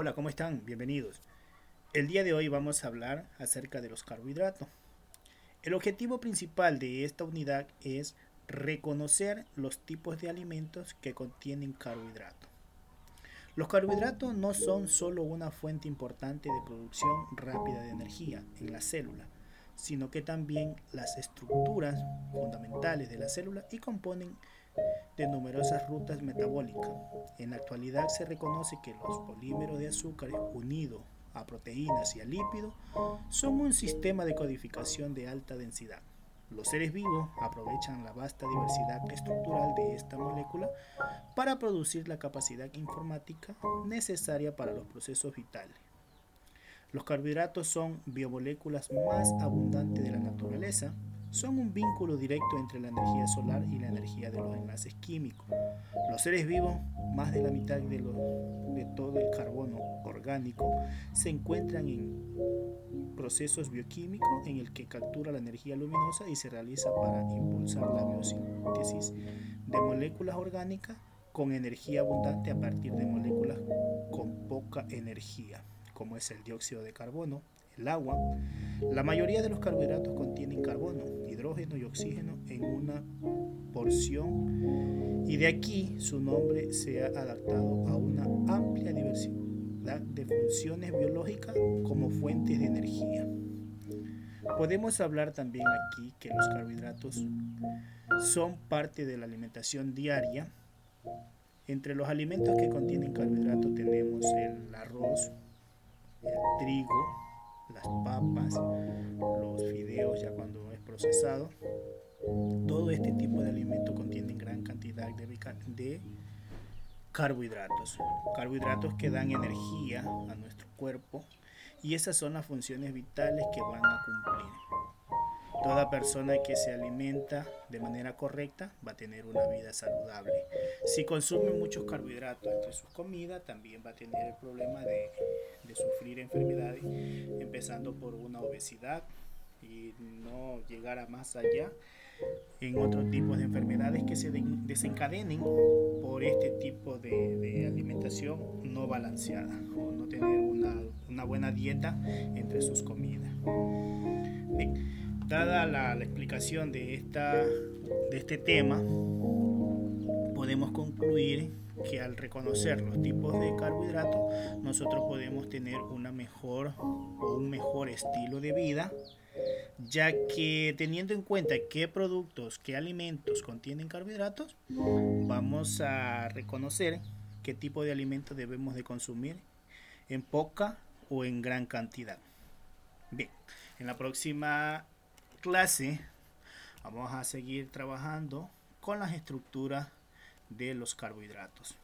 Hola, ¿cómo están? Bienvenidos. El día de hoy vamos a hablar acerca de los carbohidratos. El objetivo principal de esta unidad es reconocer los tipos de alimentos que contienen carbohidratos. Los carbohidratos no son solo una fuente importante de producción rápida de energía en la célula, sino que también las estructuras fundamentales de la célula y componen de numerosas rutas metabólicas. En la actualidad se reconoce que los polímeros de azúcar unidos a proteínas y a lípidos son un sistema de codificación de alta densidad. Los seres vivos aprovechan la vasta diversidad estructural de esta molécula para producir la capacidad informática necesaria para los procesos vitales. Los carbohidratos son biomoléculas más abundantes de la naturaleza, son un vínculo directo entre la energía solar y la energía de los enlaces químicos. Los seres vivos, más de la mitad de, de todo el carbono orgánico, se encuentran en procesos bioquímicos en el que captura la energía luminosa y se realiza para impulsar la biosíntesis de moléculas orgánicas con energía abundante a partir de moléculas con poca energía, como es el dióxido de carbono, el agua. La mayoría de los carbohidratos contienen carbono, hidrógeno y oxígeno en una porción y de aquí su nombre se ha adaptado a una amplia diversidad de funciones biológicas como fuentes de energía. Podemos hablar también aquí que los carbohidratos son parte de la alimentación diaria. Entre los alimentos que contienen carbohidratos tenemos el arroz, el trigo, las papas, los fideos ya cuando es procesado. Todo este tipo de alimentos contienen gran cantidad de, de carbohidratos. Carbohidratos que dan energía a nuestro cuerpo y esas son las funciones vitales que van a cumplir. Toda persona que se alimenta de manera correcta va a tener una vida saludable. Si consume muchos carbohidratos entre sus comidas, también va a tener el problema de, de sufrir enfermedades, empezando por una obesidad y no llegar a más allá en otros tipos de enfermedades que se desencadenen por este tipo de, de alimentación no balanceada o no tener una, una, buena dieta entre sus comidas. Bien, dada la, explicación de, esta, de este tema, podemos concluir que al reconocer los tipos de carbohidratos, nosotros podemos tener una mejor o un mejor estilo de vida, ya que teniendo en cuenta qué productos, qué alimentos contienen carbohidratos, vamos a reconocer qué tipo de alimentos debemos de consumir en poca o en gran cantidad. Bien, en la próxima clase vamos a seguir trabajando con las estructuras de los carbohidratos.